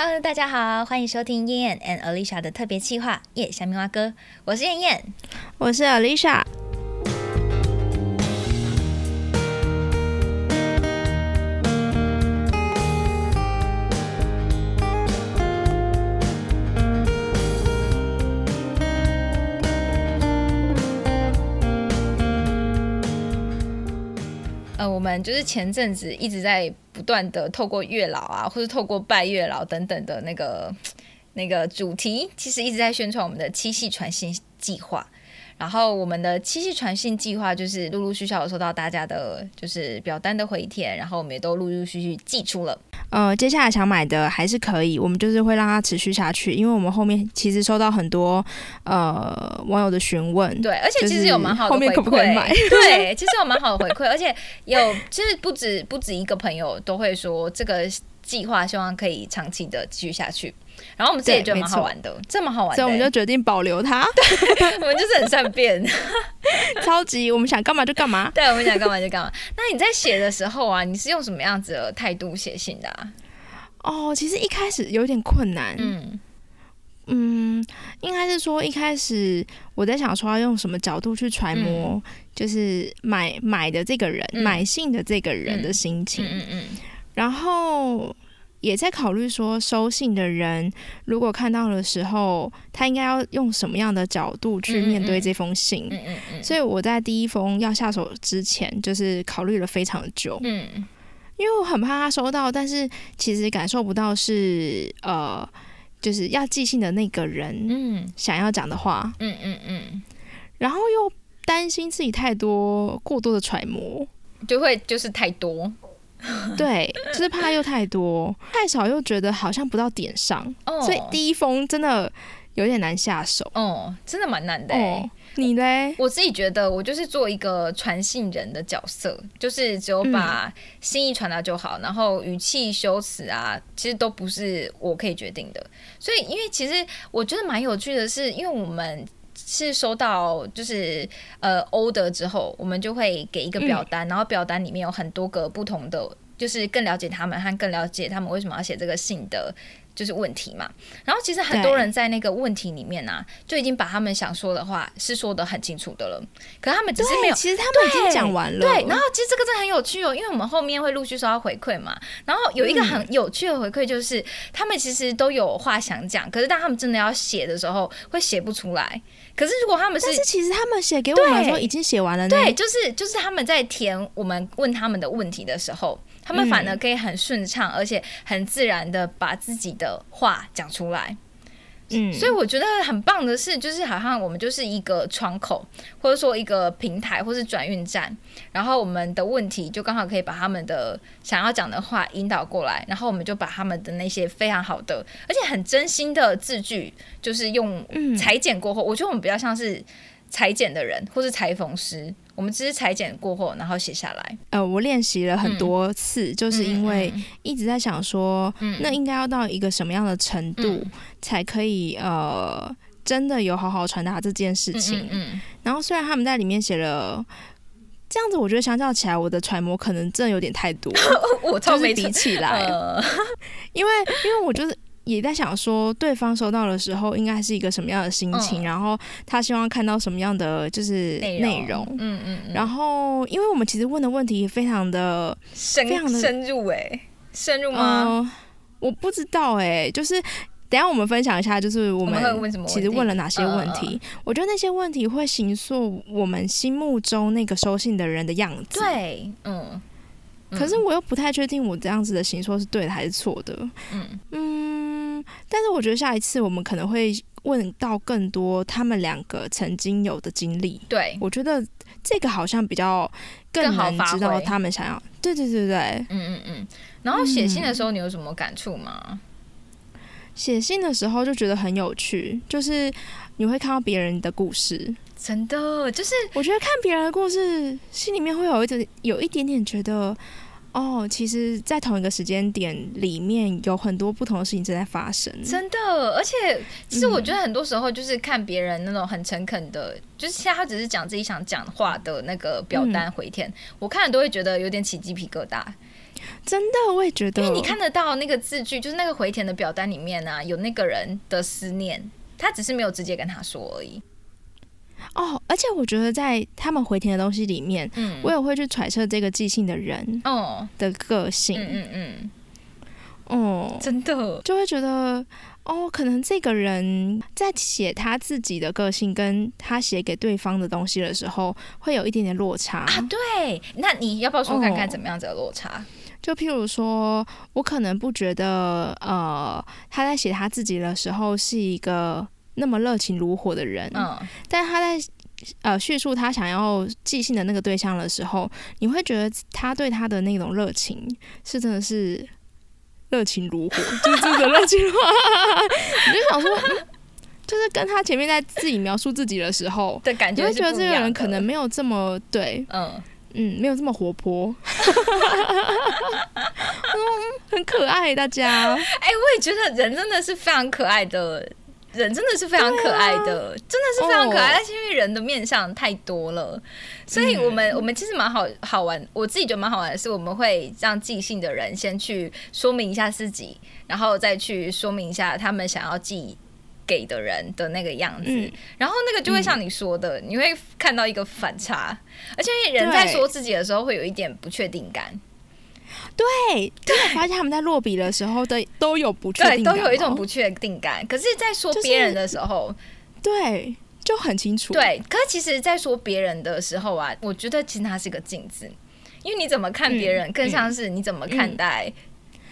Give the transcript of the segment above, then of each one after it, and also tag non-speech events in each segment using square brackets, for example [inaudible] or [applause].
Hello，大家好，欢迎收听燕燕 and Alicia 的特别企划《夜小明蛙哥》，我是燕燕，我是 Alicia。就是前阵子一直在不断的透过月老啊，或者透过拜月老等等的那个那个主题，其实一直在宣传我们的七系传信计划。然后我们的七夕传信计划就是陆陆续续有收到大家的，就是表单的回填，然后我们也都陆陆续续寄出了。呃，接下来想买的还是可以，我们就是会让它持续下去，因为我们后面其实收到很多呃网友的询问，对，而且其实有蛮好的回馈，对，[laughs] 其实有蛮好的回馈，而且有其实不止不止一个朋友都会说这个计划希望可以长期的继续下去。然后我们自己觉得蛮好玩的，这么好玩，所以我们就决定保留它。对 [laughs] 我们就是很善变，[laughs] 超级我们想干嘛就干嘛。[laughs] 对，我们想干嘛就干嘛。那你在写的时候啊，你是用什么样子的态度写信的？哦，其实一开始有点困难。嗯嗯，应该是说一开始我在想说要用什么角度去揣摩，就是买买的这个人买信的这个人的心情。嗯嗯，然后。也在考虑说，收信的人如果看到的时候，他应该要用什么样的角度去面对这封信。嗯嗯嗯。所以我在第一封要下手之前，就是考虑了非常久。嗯。因为我很怕他收到，但是其实感受不到是呃，就是要寄信的那个人嗯想要讲的话。嗯嗯嗯。然后又担心自己太多过多的揣摩，就会就是太多。[laughs] 对，就是怕又太多，[laughs] 太少又觉得好像不到点上，所以第一封真的有点难下手。哦，真的蛮难的。你嘞？我自己觉得，我就是做一个传信人的角色，就是只有把心意传达就好，然后语气、修辞啊，其实都不是我可以决定的。所以，因为其实我觉得蛮有趣的是，因为我们。是收到就是呃 order 之后，我们就会给一个表单，然后表单里面有很多个不同的，就是更了解他们和更了解他们为什么要写这个信的。就是问题嘛，然后其实很多人在那个问题里面呢，就已经把他们想说的话是说的很清楚的了，可他们只是没有，其实他们已经讲完了。对，然后其实这个真的很有趣哦，因为我们后面会陆续收到回馈嘛，然后有一个很有趣的回馈就是，他们其实都有话想讲，可是当他们真的要写的时候，会写不出来。可是如果他们是，但是其实他们写给我们的时候已经写完了，对，就是就是他们在填我们问他们的问题的时候。他们反而可以很顺畅，而且很自然的把自己的话讲出来。嗯，所以我觉得很棒的是，就是好像我们就是一个窗口，或者说一个平台，或是转运站。然后我们的问题就刚好可以把他们的想要讲的话引导过来，然后我们就把他们的那些非常好的，而且很真心的字句，就是用裁剪过后，我觉得我们比较像是裁剪的人，或是裁缝师。我们只是裁剪过后，然后写下来。呃，我练习了很多次，就是因为一直在想说，那应该要到一个什么样的程度，才可以呃，真的有好好传达这件事情。嗯然后虽然他们在里面写了这样子，我觉得相较起来，我的揣摩可能真的有点太多。[laughs] 我超没比起来，[laughs] 因为因为我就是。也在想说，对方收到的时候应该是一个什么样的心情，然后他希望看到什么样的就是内容，嗯嗯，然后因为我们其实问的问题非常的深，非常的深入，哎，深入吗？我不知道，哎，就是等下我们分享一下，就是我们其实问了哪些问题。我觉得那些问题会形塑我们心目中那个收信的人的样子。对，嗯。可是我又不太确定我这样子的形说是对的还是错的。嗯嗯，但是我觉得下一次我们可能会问到更多他们两个曾经有的经历。对，我觉得这个好像比较更能知道他们想要。对对对对，嗯嗯嗯。然后写信的时候，你有什么感触吗？写信的时候就觉得很有趣，就是你会看到别人的故事。真的就是，我觉得看别人的故事，心里面会有一点，有一点点觉得，哦，其实，在同一个时间点里面，有很多不同的事情正在发生。真的，而且，其实我觉得很多时候，就是看别人那种很诚恳的，就是现在他只是讲自己想讲话的那个表单回填，我看了都会觉得有点起鸡皮疙瘩。真的，我也觉得，因为你看得到那个字句，就是那个回填的表单里面呢，有那个人的思念，他只是没有直接跟他说而已。哦，而且我觉得在他们回填的东西里面，嗯，我也会去揣测这个寄信的人哦的个性，嗯嗯嗯，哦，真的就会觉得。哦，可能这个人在写他自己的个性，跟他写给对方的东西的时候，会有一点点落差啊。对，那你要不要说看看怎么样子的落差？就譬如说，我可能不觉得，呃，他在写他自己的时候是一个那么热情如火的人，嗯，但他在呃叙述他想要寄信的那个对象的时候，你会觉得他对他的那种热情是真的是。热情如火，[laughs] 就是这个热情如火，[laughs] 你就想说，就是跟他前面在自己描述自己的时候的感觉，你会觉得这个人可能没有这么对，嗯嗯，没有这么活泼，[laughs] 嗯，很可爱，大家。哎，我也觉得人真的是非常可爱的。人真的是非常可爱的，真的是非常可爱。但是因为人的面相太多了，所以我们我们其实蛮好好玩。我自己觉得蛮好玩的是，我们会让寄信的人先去说明一下自己，然后再去说明一下他们想要寄给的人的那个样子。然后那个就会像你说的，你会看到一个反差，而且人在说自己的时候会有一点不确定感。对，真的发现他们在落笔的时候的都有不确定，都有一种不确定感。可是，在说别人的时候，对，就很清楚。对，可是其实，在说别人的时候啊，我觉得其实它是个镜子，因为你怎么看别人，更像是你怎么看待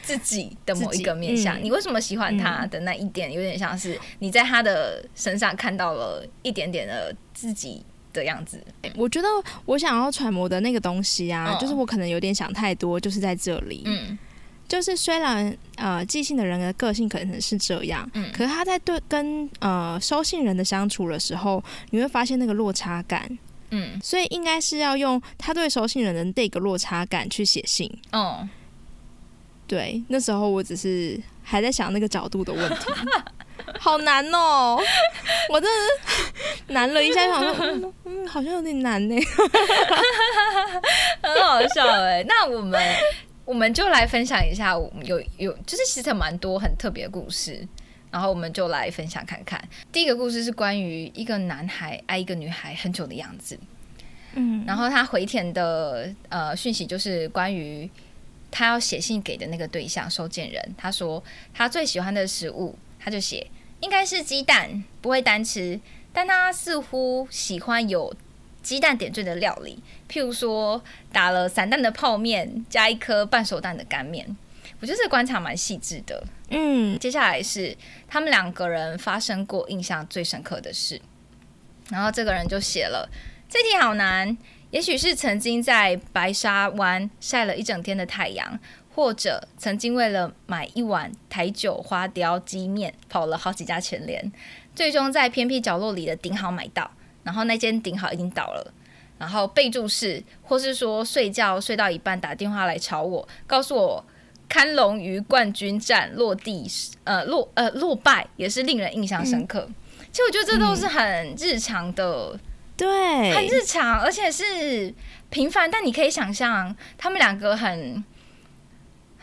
自己的某一个面相。你为什么喜欢他的那一点，有点像是你在他的身上看到了一点点的自己。的样子，我觉得我想要揣摩的那个东西啊，就是我可能有点想太多，就是在这里。嗯，就是虽然呃，寄信的人的个性可能是这样，嗯，可是他在对跟呃收信人的相处的时候，你会发现那个落差感。嗯，所以应该是要用他对收信人的这个落差感去写信。哦，对，那时候我只是还在想那个角度的问题。[laughs] [laughs] 好难哦！我真的难了一下，想说，嗯，好像有点难呢，[laughs] 很好笑哎。那我们我们就来分享一下，我们有有就是其实蛮多很特别的故事，然后我们就来分享看看。第一个故事是关于一个男孩爱一个女孩很久的样子，嗯，然后他回填的呃讯息就是关于他要写信给的那个对象收件人，他说他最喜欢的食物，他就写。应该是鸡蛋，不会单吃，但他似乎喜欢有鸡蛋点缀的料理，譬如说打了散蛋的泡面，加一颗半熟蛋的干面。我觉得这个观察蛮细致的。嗯，接下来是他们两个人发生过印象最深刻的事，然后这个人就写了：这题好难，也许是曾经在白沙湾晒了一整天的太阳。或者曾经为了买一碗台酒花雕鸡面跑了好几家全联，最终在偏僻角落里的顶好买到，然后那间顶好已经倒了。然后备注是，或是说睡觉睡到一半打电话来吵我，告诉我堪龙鱼冠军战落地呃落呃落败，也是令人印象深刻。其实我觉得这都是很日常的，对，很日常，而且是平凡。但你可以想象，他们两个很。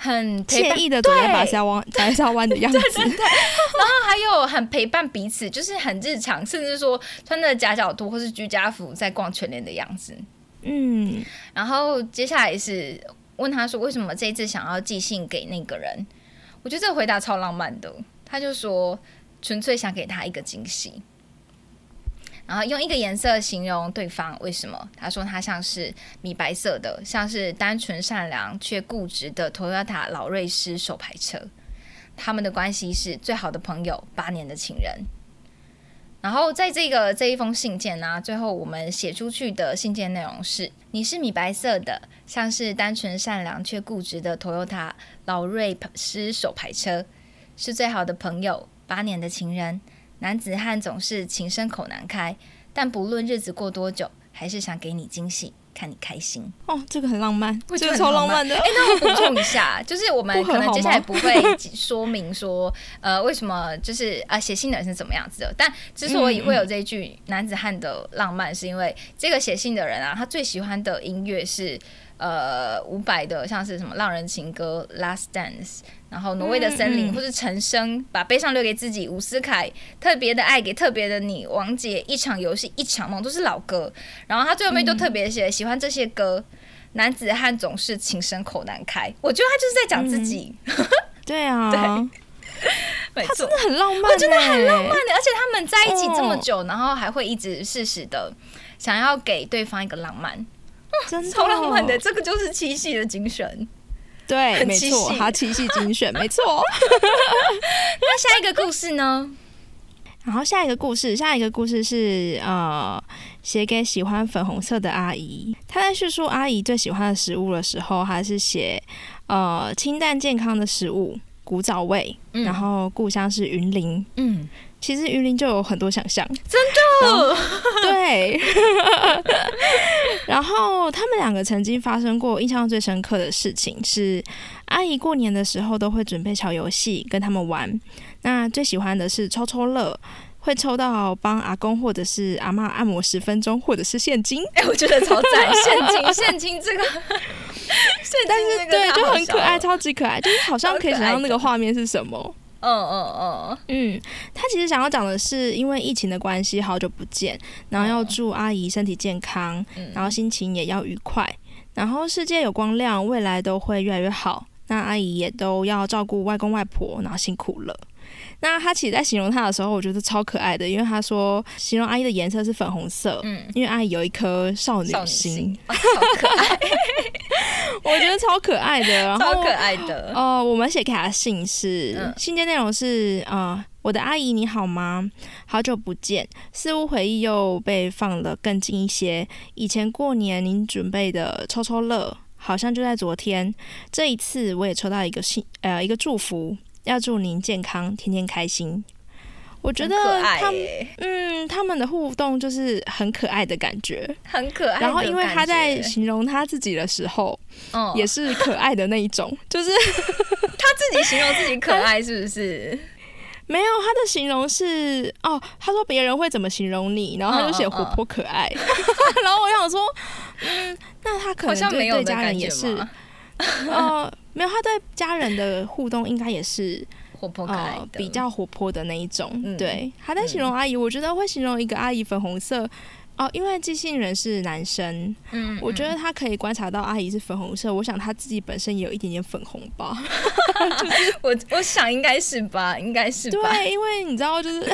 很惬意的走在白沙湾，白沙湾的样子，对对对。然后还有很陪伴彼此，就是很日常，甚至说穿着夹脚拖或是居家服在逛全联的样子。嗯。然后接下来是问他说，为什么这一次想要寄信给那个人？我觉得这个回答超浪漫的。他就说，纯粹想给他一个惊喜。然后用一个颜色形容对方，为什么？他说他像是米白色的，像是单纯善良却固执的 Toyota 老瑞斯手牌车。他们的关系是最好的朋友，八年的情人。然后在这个这一封信件呢，最后我们写出去的信件内容是：你是米白色的，像是单纯善良却固执的 Toyota 老瑞斯手牌车，是最好的朋友，八年的情人。男子汉总是情深口难开，但不论日子过多久，还是想给你惊喜，看你开心。哦，这个很浪漫，这个超浪漫的。哎，那我补充一下，[laughs] 就是我们可能接下来不会说明说，呃，为什么就是啊，写信的人是怎么样子的。但之所以会有这句男子汉的浪漫，是因为这个写信的人啊，他最喜欢的音乐是呃伍佰的像是什么《浪人情歌》《Last Dance》，然后挪威的森林，或是陈升把悲伤留给自己，伍思凯特别的爱给特别的你，王杰一场游戏一场梦都是老歌，然后他最后面就特别写喜欢这些歌，男子汉总是情深口难开，我觉得他就是在讲自己，[laughs] 对啊，对，他真的很浪漫，我真的很浪漫的，而且他们在一起这么久，然后还会一直适时的想要给对方一个浪漫。真的超浪漫的，这个就是七夕的精神。对，没错，他七夕精选，[laughs] 没错。那下一个故事呢？然后下一个故事，下一个故事是呃，写给喜欢粉红色的阿姨。他在叙述阿姨最喜欢的食物的时候，还是写呃清淡健康的食物，古早味，然后故乡是云林。嗯。其实云林就有很多想象，真的，对。[laughs] 然后他们两个曾经发生过印象最深刻的事情是，阿姨过年的时候都会准备小游戏跟他们玩。那最喜欢的是抽抽乐，会抽到帮阿公或者是阿妈按摩十分钟，或者是现金。[laughs] 哎，我觉得超赞，现金 [laughs] 现金这个，但是对就很可爱，超级可爱，就是好像可以想象那个画面是什么。嗯嗯嗯嗯，他其实想要讲的是，因为疫情的关系，好久不见，然后要祝阿姨身体健康，然后心情也要愉快，然后世界有光亮，未来都会越来越好。那阿姨也都要照顾外公外婆，然后辛苦了。那他其实，在形容他的时候，我觉得超可爱的，因为他说形容阿姨的颜色是粉红色，嗯，因为阿姨有一颗少女心，[laughs] 好可爱，[laughs] 我觉得超可爱的，超可爱的。哦，我们写给他的信是信件内容是啊，我的阿姨你好吗？好久不见，似乎回忆又被放得更近一些。以前过年您准备的抽抽乐，好像就在昨天。这一次我也抽到一个信，呃，一个祝福。要祝您健康，天天开心。我觉得他们，嗯，他们的互动就是很可爱的感觉，很可爱。然后，因为他在形容他自己的时候，也是可爱的那一种，[laughs] 就是 [laughs] 他自己形容自己可爱，是不是？没有，他的形容是哦，他说别人会怎么形容你，然后他就写活泼可爱。[laughs] 然后我想说，嗯，那他可能对家人也是，[laughs] 哦。没有，他对家人的互动应该也是活泼可爱的，比较活泼的那一种。对，他在形容阿姨，我觉得会形容一个阿姨粉红色哦，因为寄信人是男生，嗯，我觉得他可以观察到阿姨是粉红色，我想他自己本身也有一点点粉红吧。[laughs] 就是我我想应该是吧，应该是吧。对，因为你知道，就是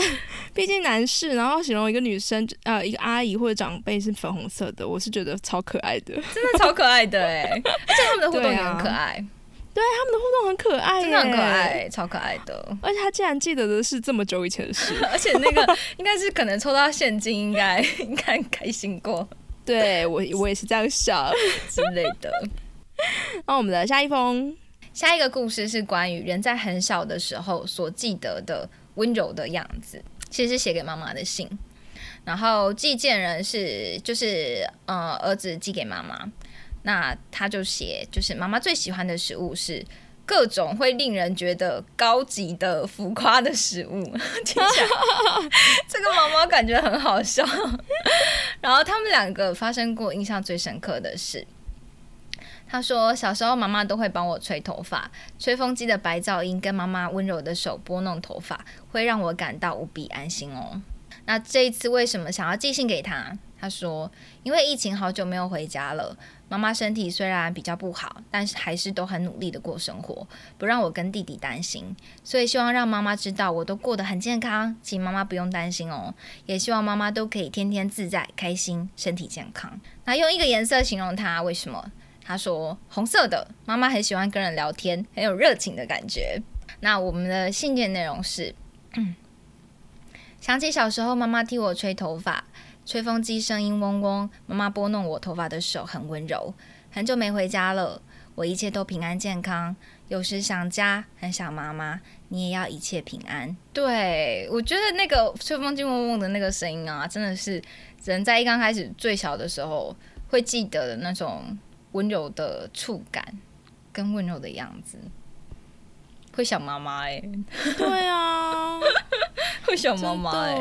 毕竟男士，然后形容一个女生呃一个阿姨或者长辈是粉红色的，我是觉得超可爱的，真的超可爱的哎，[laughs] 而且他们的互动也很可爱。对他们的互动很可爱，真的很可爱，超可爱的。而且他竟然记得的是这么久以前的事，[laughs] 而且那个应该是可能抽到现金，应该应该开心过。对我我也是这样想之类的。那我们的下一封，下一个故事是关于人在很小的时候所记得的温柔的样子，其实是写给妈妈的信。然后寄件人是就是呃儿子寄给妈妈。那他就写，就是妈妈最喜欢的食物是各种会令人觉得高级的浮夸的食物。[laughs] 听起来 [laughs] 这个妈妈感觉很好笑。[laughs] 然后他们两个发生过印象最深刻的事。他说小时候妈妈都会帮我吹头发，吹风机的白噪音跟妈妈温柔的手拨弄头发，会让我感到无比安心哦。那这一次为什么想要寄信给他？他说因为疫情好久没有回家了。妈妈身体虽然比较不好，但是还是都很努力的过生活，不让我跟弟弟担心。所以希望让妈妈知道我都过得很健康，请妈妈不用担心哦。也希望妈妈都可以天天自在、开心、身体健康。那用一个颜色形容他，为什么？他说红色的。妈妈很喜欢跟人聊天，很有热情的感觉。那我们的信件内容是：想起小时候妈妈替我吹头发。吹风机声音嗡嗡，妈妈拨弄我头发的手很温柔。很久没回家了，我一切都平安健康。有时想家，很想妈妈，你也要一切平安。对我觉得那个吹风机嗡嗡的那个声音啊，真的是人在一刚开始最小的时候会记得的那种温柔的触感跟温柔的样子。会想妈妈哎，对啊，[laughs] 会想妈妈哎。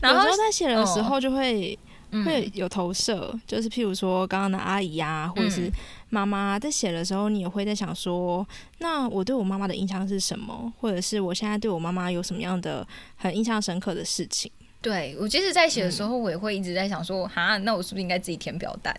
然后在写的时候就会会有投射，就是譬如说刚刚的阿姨啊，或者是妈妈在写的时候，你也会在想说，那我对我妈妈的印象是什么，或者是我现在对我妈妈有什么样的很印象深刻的事情？对我，即使在写的时候，我也会一直在想说，哈，那我是不是应该自己填表单？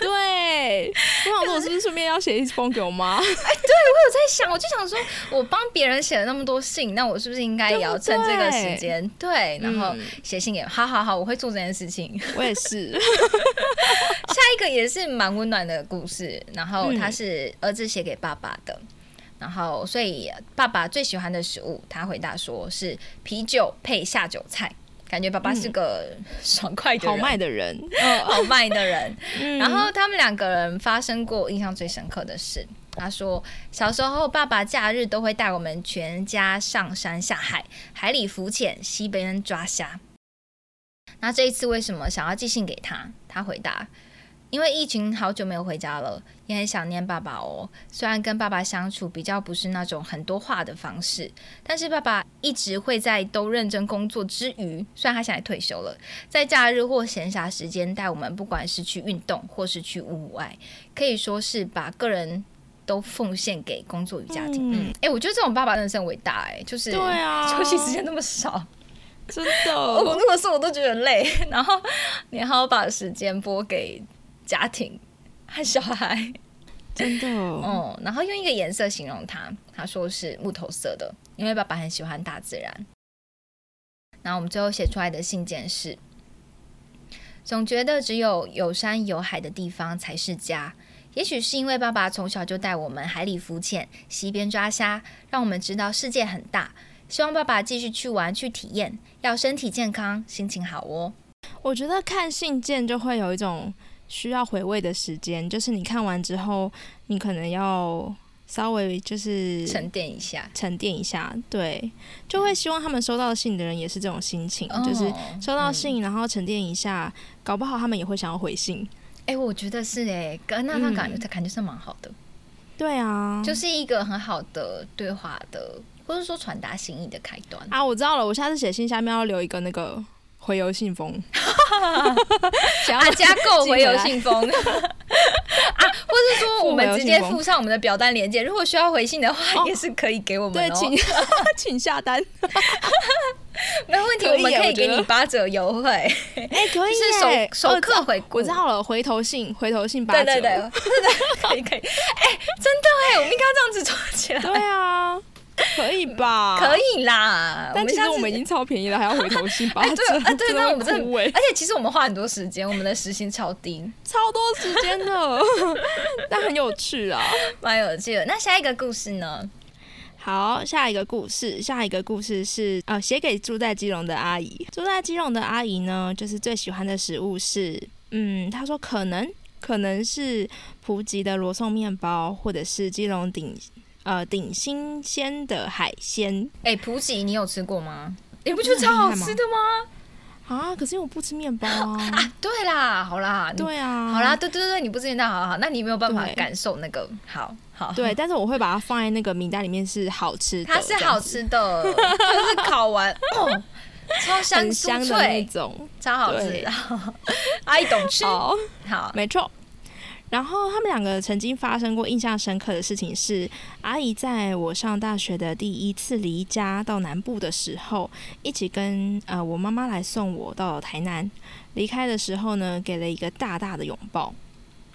对，我想我是不是顺便要写一封给我妈？[laughs] 哎，对我有在想，我就想说，我帮别人写了那么多信，那我是不是应该也要趁这个时间，对，然后写信给？好好好，我会做这件事情。我也是。[laughs] 下一个也是蛮温暖的故事，然后他是儿子写给爸爸的，然后所以爸爸最喜欢的食物，他回答说是啤酒配下酒菜。感觉爸爸是个爽快的人，好卖的人，豪迈的人。[laughs] 然后他们两个人发生过印象最深刻的事。他说，小时候爸爸假日都会带我们全家上山下海，海里浮潜，西边抓虾。那这一次为什么想要寄信给他？他回答。因为疫情好久没有回家了，也很想念爸爸哦。虽然跟爸爸相处比较不是那种很多话的方式，但是爸爸一直会在都认真工作之余，虽然他现在退休了，在假日或闲暇时间带我们，不管是去运动或是去户外，可以说是把个人都奉献给工作与家庭。嗯，哎，我觉得这种爸爸真的是很伟大哎，就是对啊，休息时间那么少，真的，[laughs] 我如果是我都觉得累，[laughs] 然后你还要把时间拨给。家庭和小孩，真的哦。[laughs] 然后用一个颜色形容它，他说是木头色的，因为爸爸很喜欢大自然。然后我们最后写出来的信件是：总觉得只有有山有海的地方才是家。也许是因为爸爸从小就带我们海里浮潜、溪边抓虾，让我们知道世界很大。希望爸爸继续去玩、去体验，要身体健康、心情好哦。我觉得看信件就会有一种。需要回味的时间，就是你看完之后，你可能要稍微就是沉淀一下，沉淀一下，对，就会希望他们收到信的人也是这种心情，就是收到信，然后沉淀一下，搞不好他们也会想要回信。哎，我觉得是哎，那那感觉感觉是蛮好的，对啊，就是一个很好的对话的，或者说传达心意的开端啊。我知道了，我下次写信下面要留一个那个。回邮信封，[laughs] 想要，加购回邮信封。[laughs] 啊，或是说我们直接附上我们的表单链接，如果需要回信的话，也是可以给我们哦，请 [laughs] 请下单，没有问题，我们可以给你八折优惠，哎，可以，是首首客回，我知道了，回头信，回头信八折，对对对，可以可以，哎，真的哎，我们应该这样子做起来，对啊。可以吧？可以啦，但其实我们已经超便宜了，还要回头信八折，[laughs] 对 [laughs] 对，那我们真的，而且其实我们花很多时间，我们的时薪超低，[laughs] 超多时间的，但很有趣啊，蛮有趣的。那下一个故事呢？好，下一个故事，下一个故事是呃，写给住在基隆的阿姨。住在基隆的阿姨呢，就是最喜欢的食物是，嗯，她说可能可能是普吉的罗宋面包，或者是基隆顶。呃，顶新鲜的海鲜。哎，普吉，你有吃过吗？你不觉得超好吃的吗？啊，可是因为我不吃面包 [laughs] 啊。啊，对啦，好啦，对啊，好啦，对对对，你不吃面包，好好，那你没有办法感受那个，好好。对，但是我会把它放在那个名单里面，是好吃的。它是好吃的，就是烤完哦，超香香的那种，超好吃。[laughs] 阿姨懂吃，好，没错。然后他们两个曾经发生过印象深刻的事情是，阿姨在我上大学的第一次离家到南部的时候，一起跟呃我妈妈来送我到台南。离开的时候呢，给了一个大大的拥抱。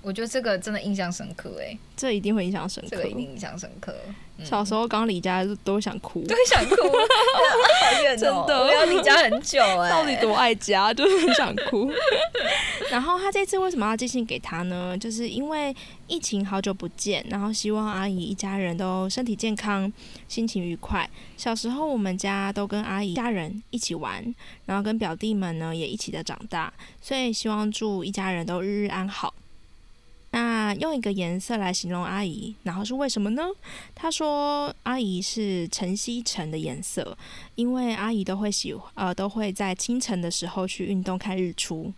我觉得这个真的印象深刻哎，这一定会印象深刻，这个一定印象深刻。小时候刚离家都想哭，都想哭，[laughs] 好远哦，我要离家很久哎，到底多爱家，就是很想哭。[laughs] 然后他这次为什么要寄信给他呢？就是因为疫情好久不见，然后希望阿姨一家人都身体健康，心情愉快。小时候我们家都跟阿姨家人一起玩，然后跟表弟们呢也一起的长大，所以希望祝一家人都日日安好。那用一个颜色来形容阿姨，然后是为什么呢？他说阿姨是晨曦橙的颜色，因为阿姨都会喜呃都会在清晨的时候去运动看日出。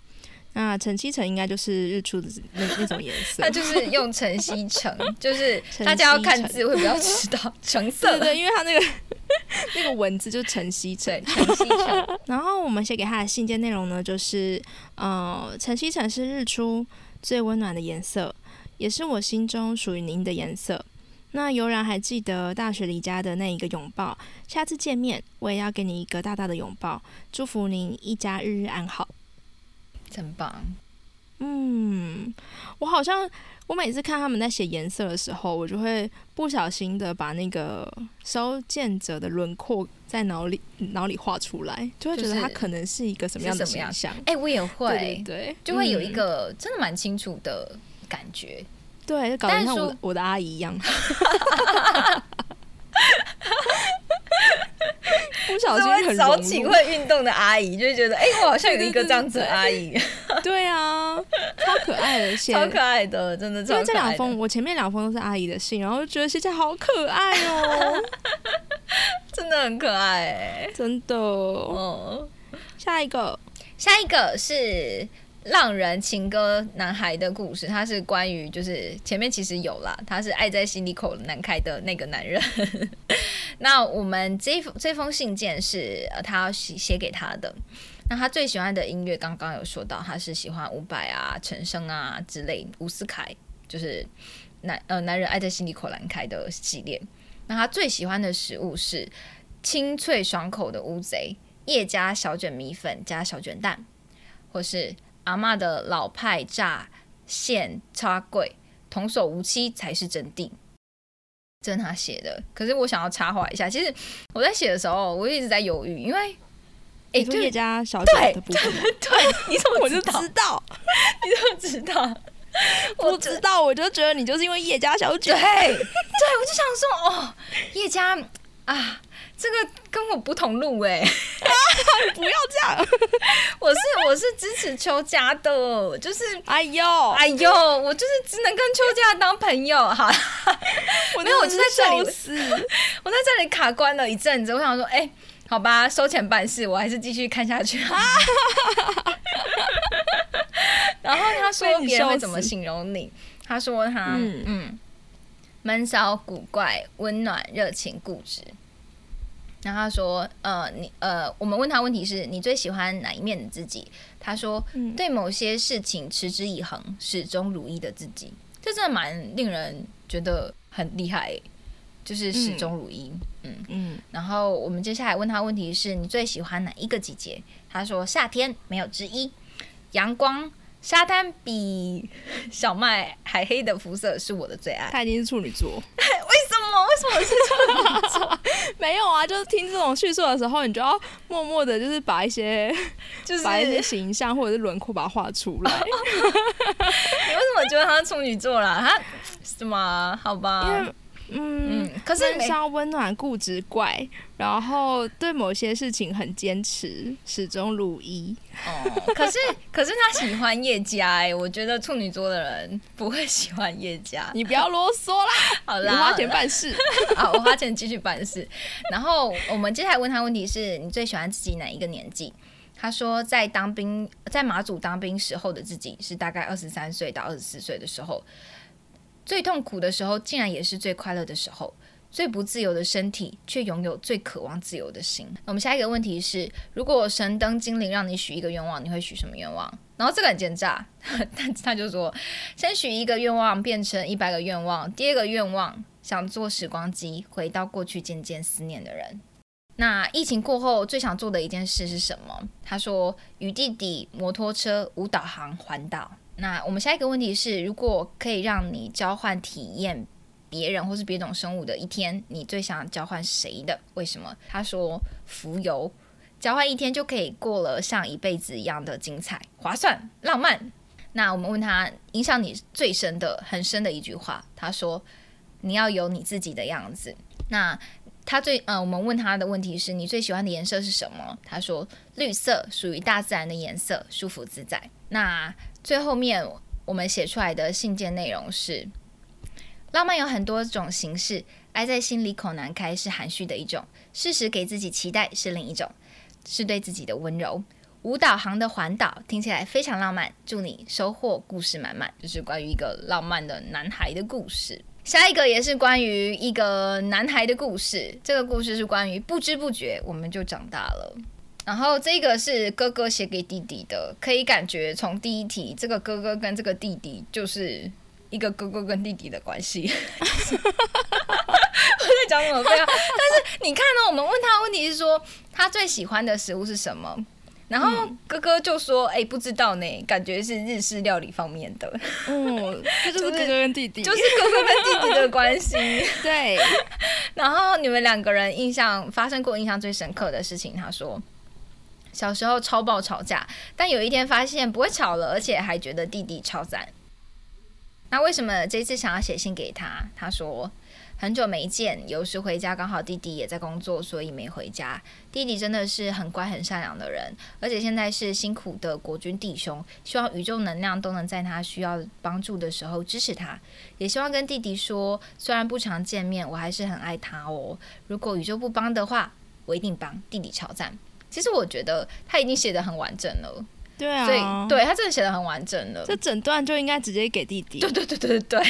那晨曦橙应该就是日出的那那种颜色。那就是用晨曦橙，[laughs] 就是大家要看字会比较知道橙色对，因为它那个 [laughs] 那个文字就是晨曦橙，晨曦橙。然后我们写给他的信件内容呢，就是呃晨曦橙是日出。最温暖的颜色，也是我心中属于您的颜色。那悠然还记得大学离家的那一个拥抱，下次见面我也要给你一个大大的拥抱，祝福您一家日日安好。真棒。嗯，我好像我每次看他们在写颜色的时候，我就会不小心的把那个收件者的轮廓在脑里脑里画出来，就会觉得他可能是一个什么样的形象。哎，我也会，对，就会有一个真的蛮清楚的感觉。对，就搞得像我我的阿姨一样。[laughs] [laughs] 不小心很早起会运动的阿姨，就会觉得哎，我好像有一个这样子的阿姨。对啊，超可爱的，[laughs] 超可爱的，真的。因为这两封，我前面两封都是阿姨的信，然后就觉得现在好可爱哦，[laughs] 真的很可爱，真的。哦，下一个，下一个是。浪人情歌男孩的故事，他是关于就是前面其实有啦，他是爱在心里口难开的那个男人。那我们这封这封信件是呃他写写给他的。那他最喜欢的音乐刚刚有说到，他是喜欢伍佰啊、陈升啊之类，伍思凯就是男呃男人爱在心里口难开的系列。那他最喜欢的食物是清脆爽口的乌贼叶加小卷米粉加小卷蛋，或是。阿妈的老派炸线插柜，童叟无欺才是真谛。这是他写的，可是我想要插话一下。其实我在写的时候，我一直在犹豫，因为哎，叶家小姐的部分，[laughs] 对，你怎么 [laughs] 知道？你怎么知道？我知道，我就觉得你就是因为叶家小姐。对，对我就想说，哦，叶家啊。这个跟我不同路哎，[laughs] 不要这样！[laughs] 我是我是支持邱家的，就是哎呦哎呦，我就是只能跟邱家当朋友哈。[laughs] 没有，我就在这里，我在这里卡关了一阵子。我想说，哎，好吧，收钱办事，我还是继续看下去。然后他说别人会怎么形容你？他说他嗯，闷骚古怪、温暖热情固执。然后他说：“呃，你呃，我们问他问题是你最喜欢哪一面的自己？他说，对某些事情持之以恒、始终如一的自己，这真的蛮令人觉得很厉害，就是始终如一。嗯嗯。然后我们接下来问他问题是你最喜欢哪一个季节？他说夏天没有之一，阳光。”沙滩比小麦还黑的肤色是我的最爱。他已经是处女座。[laughs] 为什么？是？没有啊，就是听这种叙述的时候，你就要默默的，就是把一些，[laughs] 就是把一些形象或者是轮廓把它画出来。[laughs] 你为什么觉得他是处女座啦？他什么？好吧。嗯，可是闷骚、温暖、固执、怪，然后对某些事情很坚持，始终如一。哦，可是可是他喜欢叶家哎，我觉得处女座的人不会喜欢叶家。你不要啰嗦啦，好啦，我花钱办事。[laughs] 好，我花钱继续办事。然后我们接下来问他问题是你最喜欢自己哪一个年纪？他说在当兵，在马祖当兵时候的自己是大概二十三岁到二十四岁的时候。最痛苦的时候，竟然也是最快乐的时候。最不自由的身体，却拥有最渴望自由的心。那我们下一个问题是：如果神灯精灵让你许一个愿望，你会许什么愿望？然后这个很奸诈，[laughs] 他他就说：先许一个愿望，变成一百个愿望。第二个愿望，想做时光机，回到过去见见思念的人。那疫情过后，最想做的一件事是什么？他说：与弟弟摩托车无导航环岛。那我们下一个问题是：如果可以让你交换体验别人或是别种生物的一天，你最想交换谁的？为什么？他说：浮游，交换一天就可以过了像一辈子一样的精彩、划算、浪漫。那我们问他影响你最深的、很深的一句话，他说：你要有你自己的样子。那他最呃，我们问他的问题是你最喜欢的颜色是什么？他说：绿色，属于大自然的颜色，舒服自在。那最后面我们写出来的信件内容是：浪漫有很多种形式，爱在心里口难开是含蓄的一种，适时给自己期待是另一种，是对自己的温柔。无导航的环岛听起来非常浪漫，祝你收获故事满满，就是关于一个浪漫的男孩的故事。下一个也是关于一个男孩的故事，这个故事是关于不知不觉我们就长大了。然后这个是哥哥写给弟弟的，可以感觉从第一题，这个哥哥跟这个弟弟就是一个哥哥跟弟弟的关系。[laughs] 我在讲什么？但是你看呢？我们问他问题是说，他最喜欢的食物是什么？然后哥哥就说：“哎，不知道呢，感觉是日式料理方面的。”嗯，这 [laughs] 就是哥哥跟弟弟，就是哥哥跟弟弟的关系。[laughs] 对。然后你们两个人印象发生过印象最深刻的事情，他说小时候超爆吵架，但有一天发现不会吵了，而且还觉得弟弟超赞。那为什么这次想要写信给他？他说。很久没见，有时回家刚好弟弟也在工作，所以没回家。弟弟真的是很乖、很善良的人，而且现在是辛苦的国军弟兄，希望宇宙能量都能在他需要帮助的时候支持他。也希望跟弟弟说，虽然不常见面，我还是很爱他哦。如果宇宙不帮的话，我一定帮弟弟超赞。其实我觉得他已经写的很完整了。对啊，所以对他真的写的很完整了。这整段就应该直接给弟弟。对对对对对。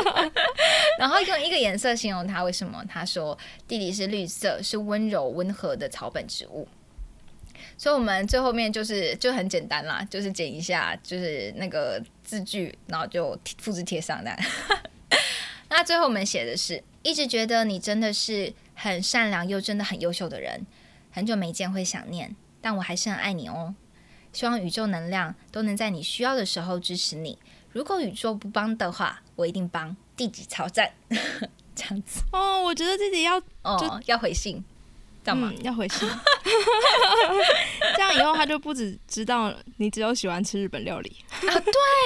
[laughs] 然后用一个颜色形容他，为什么？他说弟弟是绿色，是温柔温和的草本植物。所以我们最后面就是就很简单啦，就是剪一下，就是那个字句，然后就复制贴上的。[laughs] 那最后我们写的是，一直觉得你真的是很善良又真的很优秀的人，很久没见会想念，但我还是很爱你哦。希望宇宙能量都能在你需要的时候支持你。如果宇宙不帮的话，我一定帮。第几超赞，[laughs] 这样子哦。我觉得自己要哦要回信。嗯，要回信，[laughs] 这样以后他就不只知道你只有喜欢吃日本料理。啊，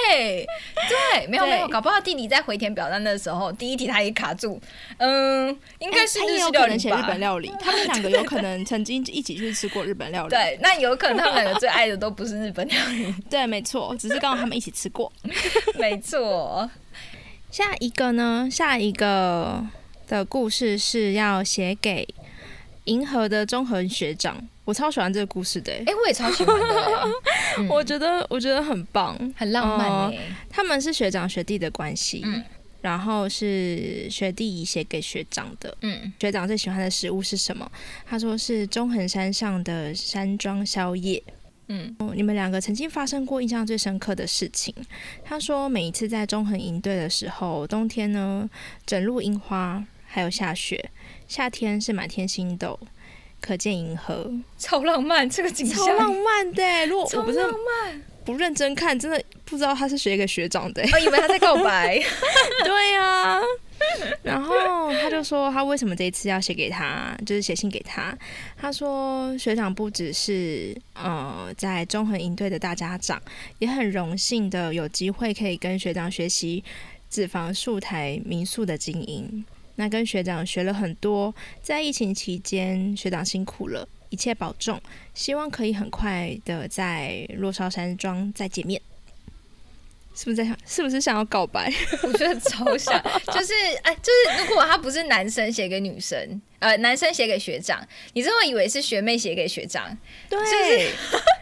对对，没有没有，搞不好弟弟在回填表单的时候，第一题他也卡住，嗯，应该是他也有可能写日本料理，他们两个有可能曾经一起去吃过日本料理，[laughs] 对，那有可能他们两个最爱的都不是日本料理，[laughs] 对，没错，只是刚好他们一起吃过，没错。下一个呢，下一个的故事是要写给。银河的中恒学长，我超喜欢这个故事的。哎，我也超喜欢的。[laughs] 我觉得，我觉得很棒，很浪漫。他们是学长学弟的关系，嗯然后是学弟写给学长的。嗯，学长最喜欢的食物是什么？他说是中恒山上的山庄宵夜。嗯，你们两个曾经发生过印象最深刻的事情？他说每一次在中恒营队的时候，冬天呢，整路樱花，还有下雪。夏天是满天星斗，可见银河，超浪漫。这个景象超浪漫的，如果我不是浪漫，不认真看，真的不知道他是学给学长的。我以为他在告白。[laughs] 对呀，然后他就说他为什么这一次要写给他，就是写信给他。他说学长不只是呃在中恒营队的大家长，也很荣幸的有机会可以跟学长学习脂肪素台民宿的经营。那跟学长学了很多，在疫情期间，学长辛苦了，一切保重，希望可以很快的在洛少山庄再见面。是不是在想？是不是想要告白？[laughs] 我觉得超想，就是哎，就是如果他不是男生写给女生，呃，男生写给学长，你真会以为是学妹写给学长，对。就 [laughs]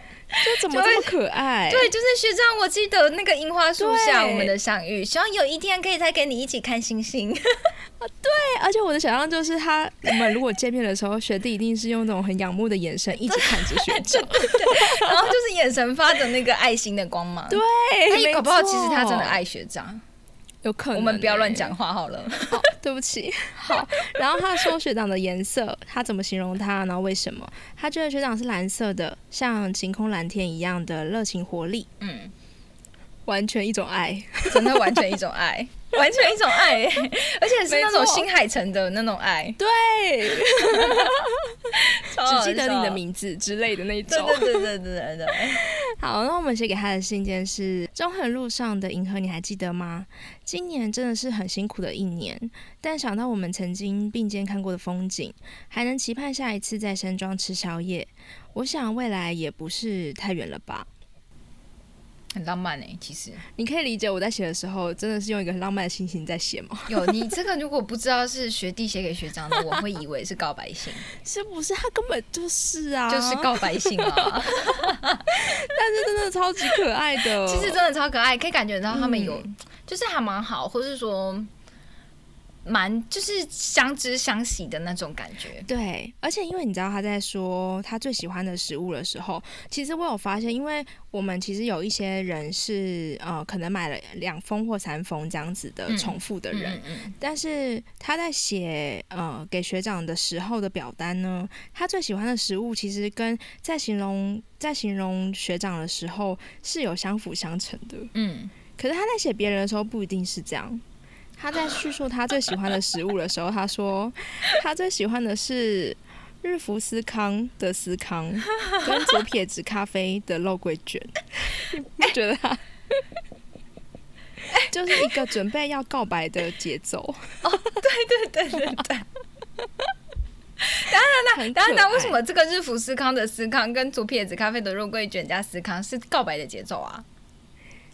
怎么这么可爱？对，就是学长，我记得那个樱花树下我们的相遇，希望有一天可以再跟你一起看星星。啊，[laughs] 对，而且我的想象就是他，我们如果见面的时候，学弟一定是用那种很仰慕的眼神一直看着学长，[laughs] 然后就是眼神发着那个爱心的光芒。[laughs] 对，他也搞不好其实他真的爱学长。有可能，我们不要乱讲话好了。好，对不起。[laughs] 好，然后他说学长的颜色，他怎么形容他？然后为什么？他觉得学长是蓝色的，像晴空蓝天一样的热情活力。嗯，完全一种爱，真的完全一种爱。完全一种爱，[laughs] 而且是那种新海诚的那种爱。[laughs] 对，只记得你的名字之类的那种。对对对对对对。好，那我们写给他的信件是：中横路上的银河，你还记得吗？今年真的是很辛苦的一年，但想到我们曾经并肩看过的风景，还能期盼下一次在山庄吃宵夜，我想未来也不是太远了吧。很浪漫哎，其实你可以理解我在写的时候，真的是用一个很浪漫的心情在写吗？有，你这个如果不知道是学弟写给学长的，我会以为是告白信，[laughs] 是不是？他根本就是啊，就是告白信啊。[laughs] 但是真的超级可爱的，[laughs] 其实真的超可爱，可以感觉到他们有，就是还蛮好，或是说，蛮就是相知相喜的那种感觉。对，而且因为你知道他在说他最喜欢的食物的时候，其实我有发现，因为我们其实有一些人是呃，可能买了两封或三封这样子的重复的人，但是他在写呃给学长的时候的表单呢，他最喜欢的食物其实跟在形容在形容学长的时候是有相辅相成的。嗯，可是他在写别人的时候不一定是这样。他在叙述他最喜欢的食物的时候，他说他最喜欢的是日福斯康的司康跟左撇子咖啡的肉桂卷。[laughs] 你觉得他就是一个准备要告白的节奏？哦，对对对对对。当然，当然，当然，为什么这个日福斯康的司康跟左撇子咖啡的肉桂卷加司康是告白的节奏啊？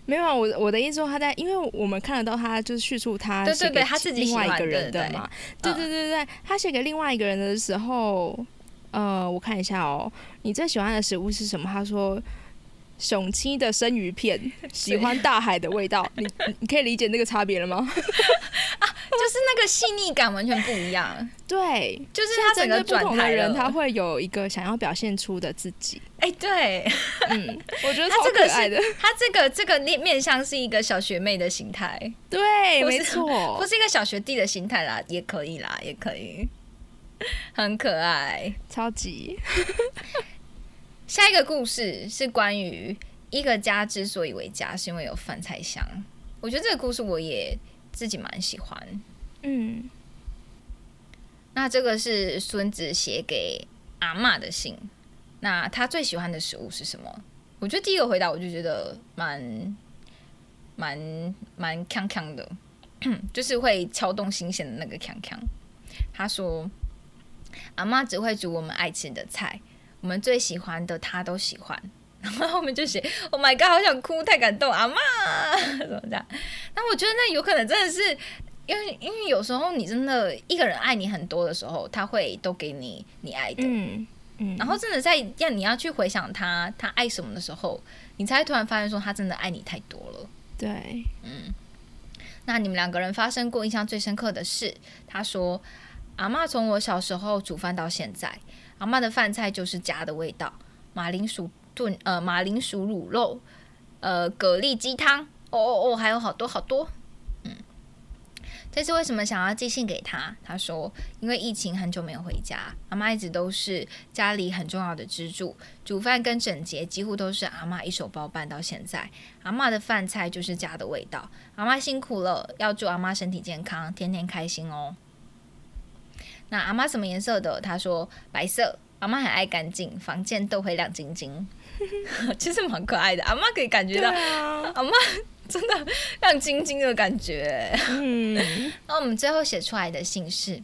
没有啊，我我的意思说他在，因为我们看得到他就是叙述他写给另外一个人的嘛，对对对对，他写给另外一个人的时候，呃，我看一下哦，你最喜欢的食物是什么？他说。雄七的生鱼片，喜欢大海的味道，你你可以理解那个差别了吗？啊，[laughs] [laughs] 就是那个细腻感完全不一样。[laughs] 对，就是他整个不同的人，他会有一个想要表现出的自己。[laughs] 哎，对，嗯，[laughs] 我觉得他这个是他这个这个面面向是一个小学妹的心态，对，没错，不是一个小学弟的心态啦，也可以啦，也可以，很可爱，超级。下一个故事是关于一个家之所以为家，是因为有饭菜香。我觉得这个故事我也自己蛮喜欢。嗯，那这个是孙子写给阿妈的信。那他最喜欢的食物是什么？我觉得第一个回答我就觉得蛮蛮蛮锵锵的，[clears throat] 就是会敲动心弦的那个锵锵。他说：“阿妈只会煮我们爱吃的菜。”我们最喜欢的她都喜欢，然后后面就写 “Oh my God”，好想哭，太感动，阿妈 [laughs] 怎么这样？那我觉得那有可能真的是因为，因为有时候你真的一个人爱你很多的时候，他会都给你你爱的，嗯嗯，然后真的在要你要去回想他他爱什么的时候，你才突然发现说他真的爱你太多了。对，嗯。那你们两个人发生过印象最深刻的事？他说：“阿妈从我小时候煮饭到现在。”阿妈的饭菜就是家的味道，马铃薯炖呃马铃薯卤肉，呃蛤蜊鸡汤，哦哦哦，还有好多好多。嗯，这次为什么想要寄信给他？他说，因为疫情很久没有回家，阿妈一直都是家里很重要的支柱，煮饭跟整洁几乎都是阿妈一手包办到现在。阿妈的饭菜就是家的味道，阿妈辛苦了，要祝阿妈身体健康，天天开心哦。那阿妈什么颜色的？他说白色。阿妈很爱干净，房间都会亮晶晶，[laughs] 其实蛮可爱的。阿妈可以感觉到，阿妈真的亮晶晶的感觉。嗯，那我们最后写出来的信是：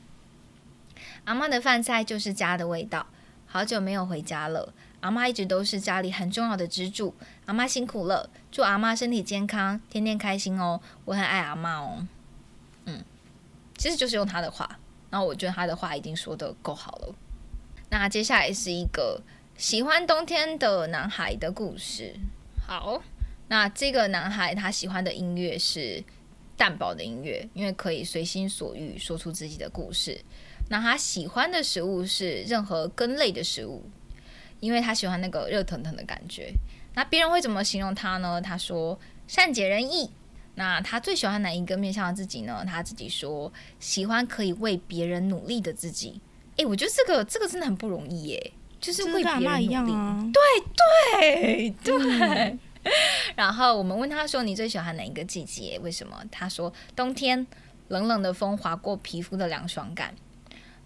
阿妈的饭菜就是家的味道。好久没有回家了，阿妈一直都是家里很重要的支柱。阿妈辛苦了，祝阿妈身体健康，天天开心哦。我很爱阿妈哦。嗯，其实就是用他的话。然后我觉得他的话已经说的够好了。那接下来是一个喜欢冬天的男孩的故事。好，那这个男孩他喜欢的音乐是淡薄的音乐，因为可以随心所欲说出自己的故事。那他喜欢的食物是任何根类的食物，因为他喜欢那个热腾腾的感觉。那别人会怎么形容他呢？他说善解人意。那他最喜欢哪一个面向自己呢？他自己说喜欢可以为别人努力的自己。哎，我觉得这个这个真的很不容易耶，就是为别人努力。对对对。[laughs] 然后我们问他说：“你最喜欢哪一个季节？为什么？”他说：“冬天，冷冷的风划过皮肤的凉爽感。”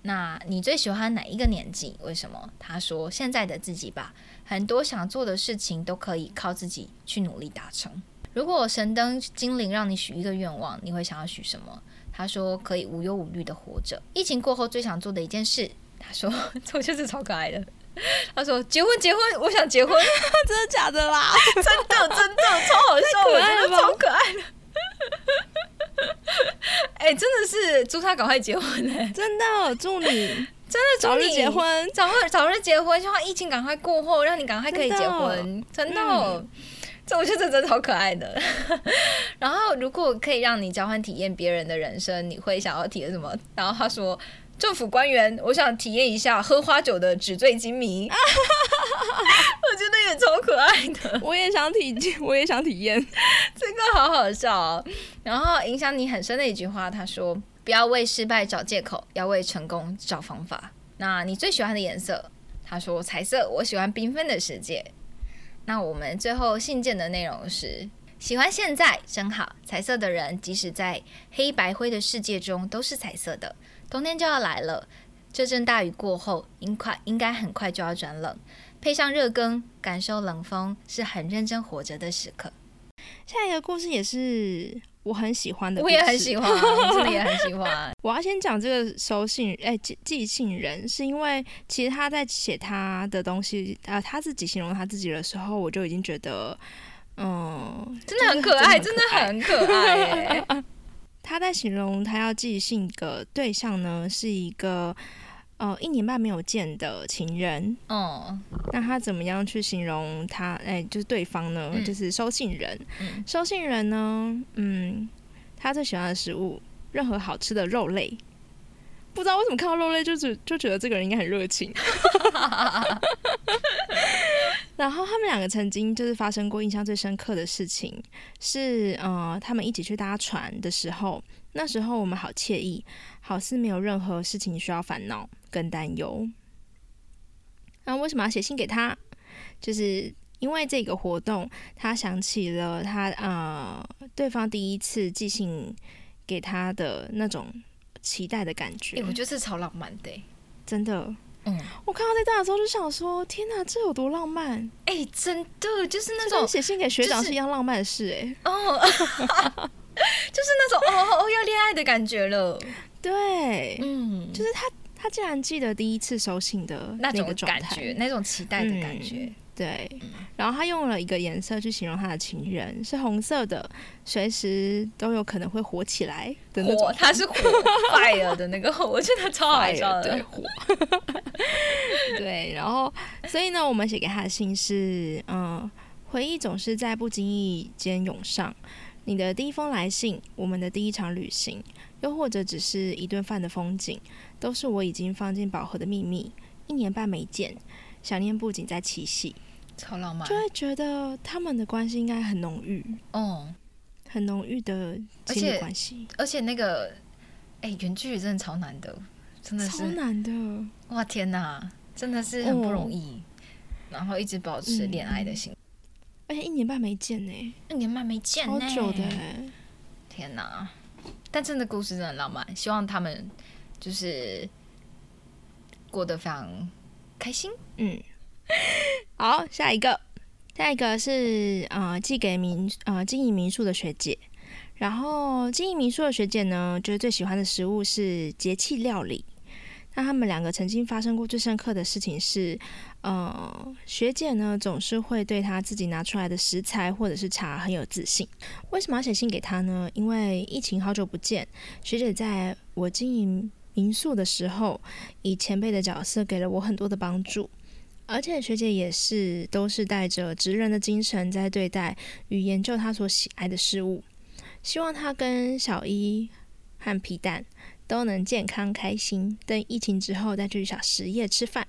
那你最喜欢哪一个年纪？为什么？他说：“现在的自己吧，很多想做的事情都可以靠自己去努力达成。”如果神灯精灵让你许一个愿望，你会想要许什么？他说可以无忧无虑的活着。疫情过后最想做的一件事，他说 [laughs] 我就是超可爱的。[laughs] 他说结婚结婚，我想结婚，[laughs] 真的假的啦？[laughs] 真的真的超好笑，我觉得超可爱的。哎，真的是祝他赶快结婚哎！真的祝你真的早日结婚，早日早日结婚，希望疫情赶快过后，让你赶快可以结婚，真的。这我觉得真的好可爱的。然后，如果可以让你交换体验别人的人生，你会想要体验什么？然后他说。政府官员，我想体验一下喝花酒的纸醉金迷，[laughs] 我觉得也超可爱的。我也想体验，我也想体验，这个好好笑哦。然后影响你很深的一句话，他说：“不要为失败找借口，要为成功找方法。”那你最喜欢的颜色？他说：“彩色，我喜欢缤纷的世界。”那我们最后信件的内容是：喜欢现在真好，彩色的人即使在黑白灰的世界中都是彩色的。冬天就要来了，这阵大雨过后，应快应该很快就要转冷。配上热羹，感受冷风，是很认真活着的时刻。下一个故事也是我很喜欢的，我也很喜欢，[laughs] 真的也很喜欢。我要先讲这个收信哎寄寄信人，是因为其实他在写他的东西啊，他自己形容他自己的时候，我就已经觉得，嗯，真的很可爱，真的很可爱。他在形容他要寄信的对象呢，是一个呃一年半没有见的情人。哦，那他怎么样去形容他？哎，就是对方呢，就是收信人。收信人呢，嗯，他最喜欢的食物，任何好吃的肉类。不知道为什么看到肉类，就是就觉得这个人应该很热情。[laughs] 然后他们两个曾经就是发生过印象最深刻的事情，是呃，他们一起去搭船的时候，那时候我们好惬意，好似没有任何事情需要烦恼跟担忧。那为什么要写信给他？就是因为这个活动，他想起了他呃，对方第一次寄信给他的那种期待的感觉。我觉得是超浪漫的，真的。嗯，我看到这段的时候就想说，天哪，这有多浪漫！哎，真的就是那种写信给学长是一样浪漫的事，哎，哦，[laughs] 就是那种哦哦要恋爱的感觉了。对，嗯，就是他他竟然记得第一次收信的那种感觉，那种期待的感觉。对，然后他用了一个颜色去形容他的情人，是红色的，随时都有可能会火起来的那种。他是火 fire 的那个火，我觉得超好笑的火。[laughs] 对，然后所以呢，我们写给他的信是：嗯，回忆总是在不经意间涌上。你的第一封来信，我们的第一场旅行，又或者只是一顿饭的风景，都是我已经放进宝盒的秘密。一年半没见，想念不仅在七夕。超浪漫，就会觉得他们的关系应该很浓郁，哦，很浓郁的亲密关系。而且那个，哎，远距离真的超难的，真的是超难的。哇天哪，真的是很不容易。然后一直保持恋爱的心，而且一年半没见呢，一年半没见，好久的。天哪，但真的故事真的很浪漫，希望他们就是过得非常开心。嗯。好，下一个，下一个是呃寄给民呃经营民宿的学姐，然后经营民宿的学姐呢，就是最喜欢的食物是节气料理。那他们两个曾经发生过最深刻的事情是，呃，学姐呢总是会对她自己拿出来的食材或者是茶很有自信。为什么要写信给她呢？因为疫情好久不见，学姐在我经营民宿的时候，以前辈的角色给了我很多的帮助。而且学姐也是，都是带着职人的精神在对待与研究她所喜爱的事物。希望她跟小一和皮蛋都能健康开心。等疫情之后再去小实业吃饭。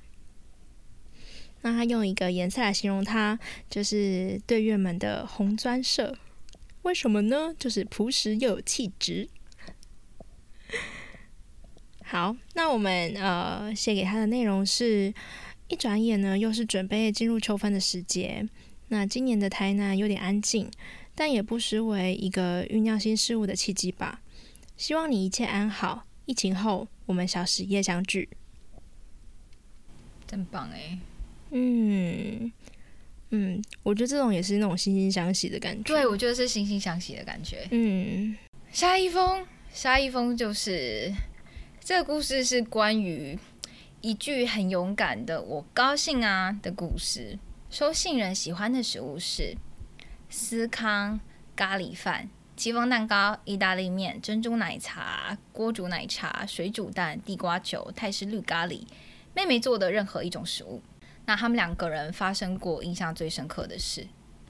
那他用一个颜色来形容他，就是队员们的红砖色。为什么呢？就是朴实又有气质。[laughs] 好，那我们呃写给他的内容是。一转眼呢，又是准备进入秋分的时节。那今年的台南有点安静，但也不失为一个酝酿新事物的契机吧。希望你一切安好。疫情后，我们小实夜相聚。真棒哎！嗯嗯，我觉得这种也是那种惺惺相惜的感觉。对，我觉得是惺惺相惜的感觉。嗯，下一封，下一峰就是这个故事是关于。一句很勇敢的“我高兴啊”的故事。收信人喜欢的食物是司康咖喱饭、戚风蛋糕、意大利面、珍珠奶茶、锅煮奶茶、水煮蛋、地瓜球、泰式绿咖喱。妹妹做的任何一种食物。那他们两个人发生过印象最深刻的事。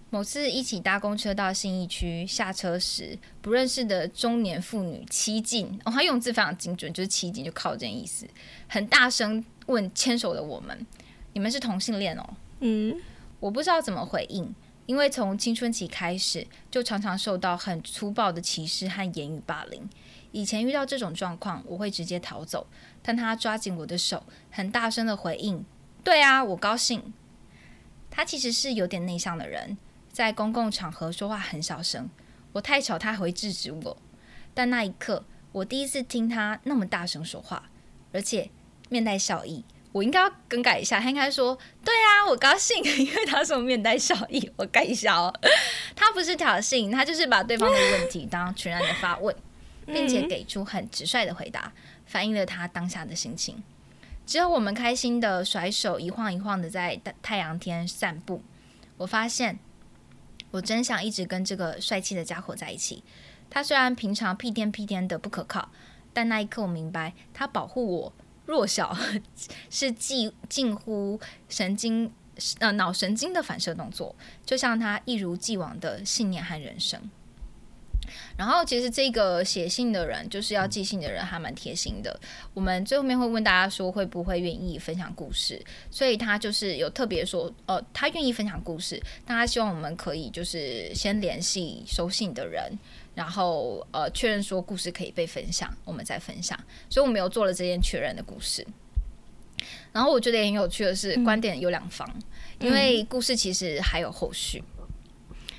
某次一起搭公车到信义区下车时，不认识的中年妇女七进哦，她用字非常精准，就是七进就靠近意思，很大声问牵手的我们：“你们是同性恋哦？”嗯，我不知道怎么回应，因为从青春期开始就常常受到很粗暴的歧视和言语霸凌。以前遇到这种状况，我会直接逃走，但他抓紧我的手，很大声的回应：“对啊，我高兴。”他其实是有点内向的人。在公共场合说话很小声，我太吵他会制止我。但那一刻，我第一次听他那么大声说话，而且面带笑意。我应该要更改一下，他应该说：“对啊，我高兴。[laughs] ”因为他说面带笑意，我改一下哦。[laughs] 他不是挑衅，他就是把对方的问题当全然的发问，并且给出很直率的回答，反映了他当下的心情。之后，我们开心的甩手，一晃一晃的在太阳天散步。我发现。我真想一直跟这个帅气的家伙在一起。他虽然平常屁颠屁颠的不可靠，但那一刻我明白，他保护我弱小 [laughs] 是近近乎神经呃脑神经的反射动作，就像他一如既往的信念和人生。然后，其实这个写信的人，就是要寄信的人，还蛮贴心的。我们最后面会问大家说，会不会愿意分享故事？所以他就是有特别说，呃，他愿意分享故事，但他希望我们可以就是先联系收信的人，然后呃确认说故事可以被分享，我们再分享。所以我们有做了这件确认的故事。然后我觉得也很有趣的是，观点有两方，因为故事其实还有后续。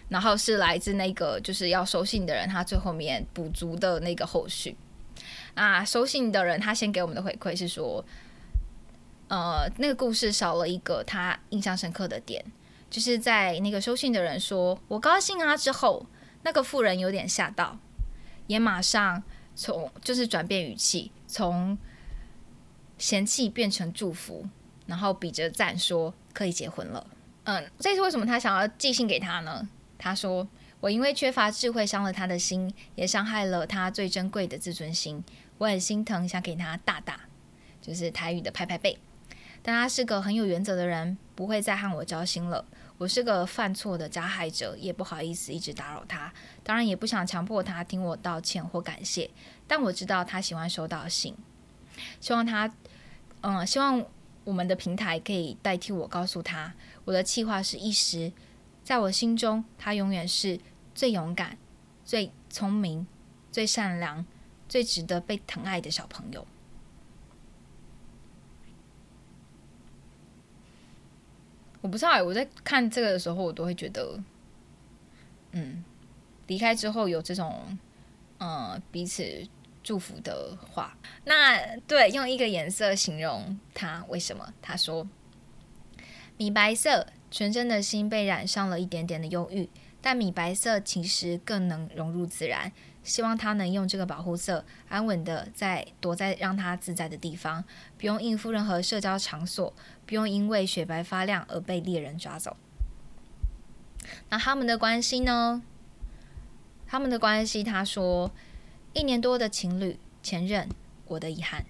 然后是来自那个就是要收信的人，他最后面补足的那个后续。啊，收信的人他先给我们的回馈是说，呃，那个故事少了一个他印象深刻的点，就是在那个收信的人说“我高兴啊”之后，那个富人有点吓到，也马上从就是转变语气，从嫌弃变成祝福，然后比着赞说可以结婚了。嗯，这是为什么他想要寄信给他呢？他说：“我因为缺乏智慧伤了他的心，也伤害了他最珍贵的自尊心。我很心疼，想给他大大，就是台语的拍拍背。但他是个很有原则的人，不会再和我交心了。我是个犯错的加害者，也不好意思一直打扰他。当然也不想强迫他听我道歉或感谢。但我知道他喜欢收到信，希望他，嗯，希望我们的平台可以代替我告诉他，我的计划是一时。”在我心中，他永远是最勇敢、最聪明、最善良、最值得被疼爱的小朋友。我不知道，我在看这个的时候，我都会觉得，嗯，离开之后有这种，嗯，彼此祝福的话。那对，用一个颜色形容他，为什么？他说，米白色。纯真的心被染上了一点点的忧郁，但米白色其实更能融入自然。希望他能用这个保护色，安稳的在躲在让他自在的地方，不用应付任何社交场所，不用因为雪白发亮而被猎人抓走。那他们的关系呢？他们的关系，他说，一年多的情侣，前任，我的遗憾。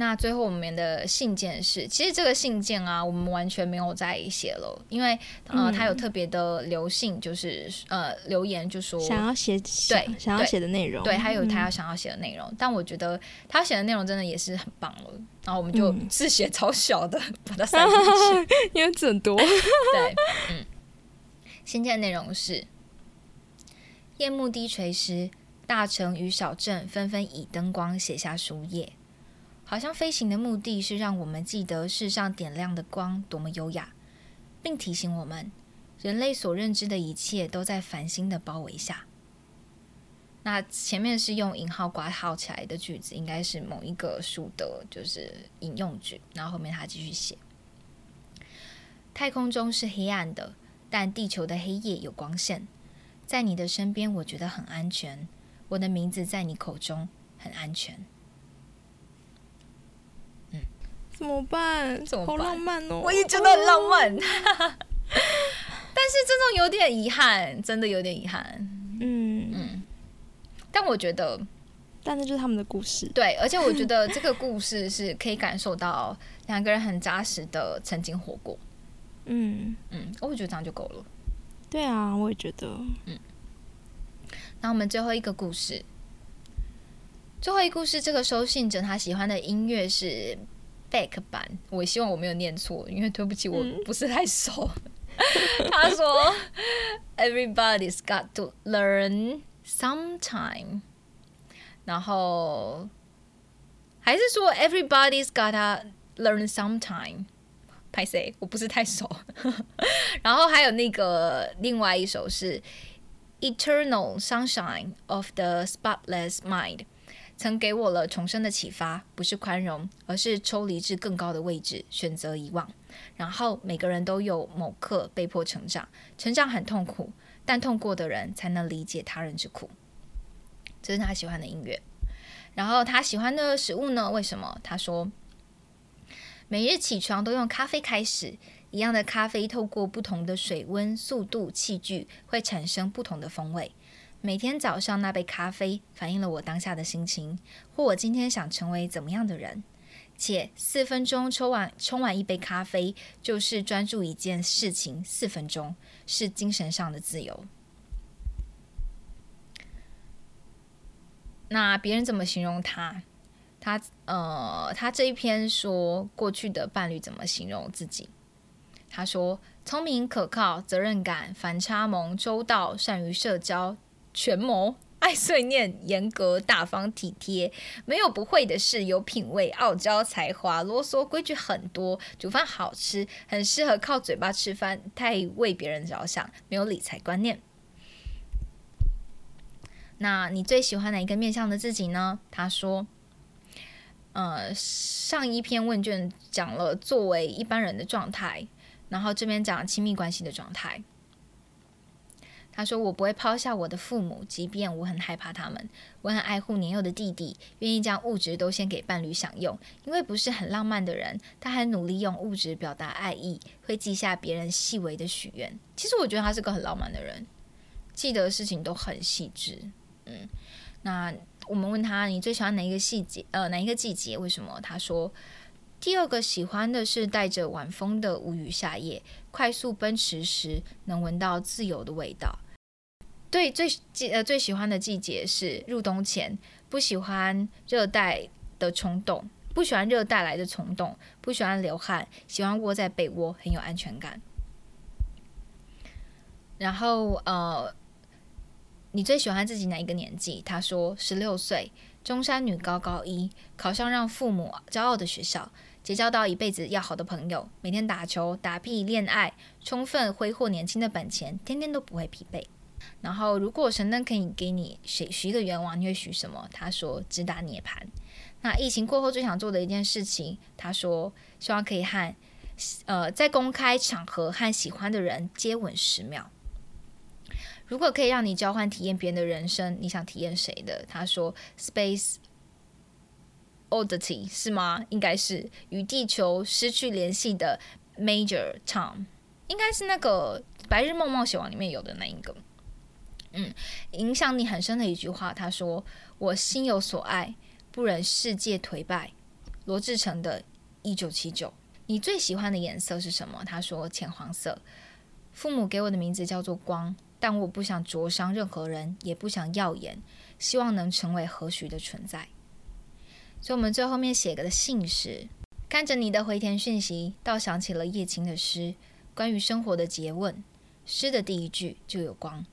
那最后我们的信件是，其实这个信件啊，我们完全没有在写了，因为呃，他有特别的留信，就是呃留言就说想要写对想要写的内容，对，还有他要想要写的内容，但我觉得他写的内容真的也是很棒了，然后我们就字写超小的把它塞进去，[laughs] 因为字很多。对，[laughs] 嗯，信件内容是：夜幕低垂时，大城与小镇纷纷以灯光写下书页。好像飞行的目的是让我们记得世上点亮的光多么优雅，并提醒我们，人类所认知的一切都在繁星的包围下。那前面是用引号挂号起来的句子，应该是某一个书的，就是引用句。然后后面他继续写：太空中是黑暗的，但地球的黑夜有光线。在你的身边，我觉得很安全。我的名字在你口中很安全。怎么办？怎么好浪漫哦！我也觉得很浪漫，[laughs] 但是这种有点遗憾，真的有点遗憾。嗯嗯，但我觉得但那就是他们的故事。对，而且我觉得这个故事是可以感受到两个人很扎实的曾经活过。嗯嗯，我觉得这样就够了。对啊，我也觉得。嗯。那我们最后一个故事，最后一故事，这个收信者他喜欢的音乐是 Back 版，我希望我没有念错，因为对不起，我不是太熟。他说：“Everybody's got to learn sometime。”然后还是说 “Everybody's gotta learn sometime”。拍谁？我不是太熟。然后还有那个另外一首是《Eternal Sunshine of the Spotless Mind》，曾给我了重生的启发。不是宽容，而是抽离至更高的位置，选择遗忘。然后每个人都有某刻被迫成长，成长很痛苦，但痛过的人才能理解他人之苦。这是他喜欢的音乐。然后他喜欢的食物呢？为什么？他说。每日起床都用咖啡开始，一样的咖啡透过不同的水温、速度、器具，会产生不同的风味。每天早上那杯咖啡反映了我当下的心情，或我今天想成为怎么样的人。且四分钟抽完冲完一杯咖啡，就是专注一件事情四分钟，是精神上的自由。那别人怎么形容他？他呃，他这一篇说过去的伴侣怎么形容自己？他说：聪明、可靠、责任感、反差萌、周到、善于社交、权谋、爱碎念、严格、大方、体贴，没有不会的事，有品味、傲娇、才华、啰嗦、规矩很多，煮饭好吃，很适合靠嘴巴吃饭，太为别人着想，没有理财观念。那你最喜欢哪一个面向的自己呢？他说。呃，上一篇问卷讲了作为一般人的状态，然后这边讲亲密关系的状态。他说：“我不会抛下我的父母，即便我很害怕他们。我很爱护年幼的弟弟，愿意将物质都先给伴侣享用。因为不是很浪漫的人，他还努力用物质表达爱意，会记下别人细微的许愿。其实我觉得他是个很浪漫的人，记得事情都很细致。嗯，那。”我们问他你最喜欢哪一个细节？呃，哪一个季节？为什么？他说第二个喜欢的是带着晚风的无雨夏夜，快速奔驰时能闻到自由的味道。对，最季呃最喜欢的季节是入冬前，不喜欢热带的冲动，不喜欢热带来的冲动，不喜欢流汗，喜欢窝在被窝，很有安全感。然后呃。你最喜欢自己哪一个年纪？他说十六岁，中山女高高一，考上让父母骄傲的学校，结交到一辈子要好的朋友，每天打球、打屁、恋爱，充分挥霍年轻的本钱，天天都不会疲惫。然后，如果神灯可以给你许许一个愿望，你会许什么？他说直达涅槃。那疫情过后最想做的一件事情，他说希望可以和呃在公开场合和喜欢的人接吻十秒。如果可以让你交换体验别人的人生，你想体验谁的？他说：“Space oddity 是吗？应该是与地球失去联系的 Major Tom，应该是那个《白日梦冒险王》里面有的那一个。嗯，影响你很深的一句话，他说：“我心有所爱，不忍世界颓败。”罗志成的《一九七九》。你最喜欢的颜色是什么？他说：“浅黄色。”父母给我的名字叫做光。但我不想灼伤任何人，也不想耀眼，希望能成为和煦的存在。所以，我们最后面写个的信是：看着你的回填讯息，倒想起了叶青的诗，关于生活的诘问。诗的第一句就有光。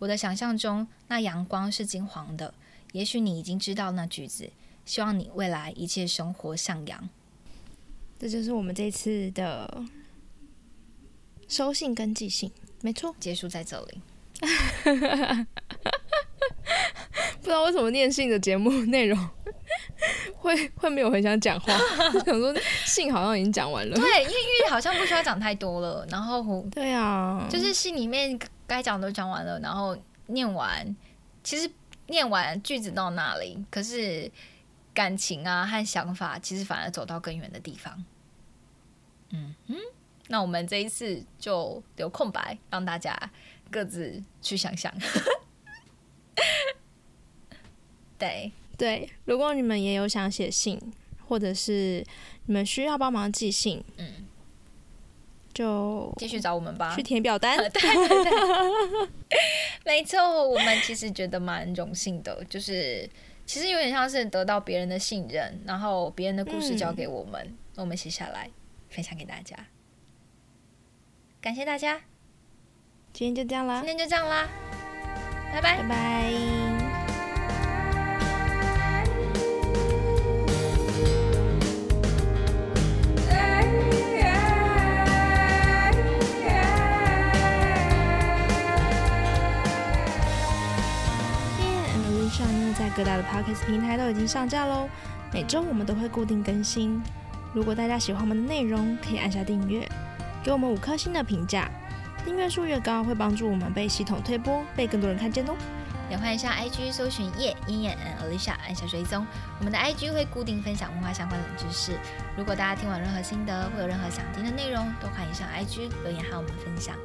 我的想象中，那阳光是金黄的。也许你已经知道那句子。希望你未来一切生活向阳。这就是我们这次的收信跟寄信，没错，结束在这里。[laughs] 不知道为什么念信的节目内容会会没有很想讲话，想说信好像已经讲完了。对，因为因为好像不需要讲太多了。然后对啊，就是信里面该讲都讲完了，然后念完，其实念完句子到那里，可是感情啊和想法其实反而走到更远的地方。嗯嗯，那我们这一次就留空白，让大家。各自去想想，[laughs] 对对，如果你们也有想写信，或者是你们需要帮忙寄信，嗯，就继续找我们吧，去填表单。对 [laughs] 对对，[laughs] 没错，我们其实觉得蛮荣幸的，就是其实有点像是得到别人的信任，然后别人的故事交给我们，我们写下来分享给大家。感谢大家，今天就这样啦，今天就这样啦，拜拜，拜拜。各大的 podcast 平台都已经上架喽，每周我们都会固定更新。如果大家喜欢我们的内容，可以按下订阅，给我们五颗星的评价。订阅数越高，会帮助我们被系统推播，被更多人看见哦。也欢迎上 IG 搜寻叶鹰眼 and Alicia，按下追踪。我们的 IG 会固定分享文化相关冷知识。如果大家听完任何心得，或有任何想听的内容，都欢迎上 IG 留言和我们分享。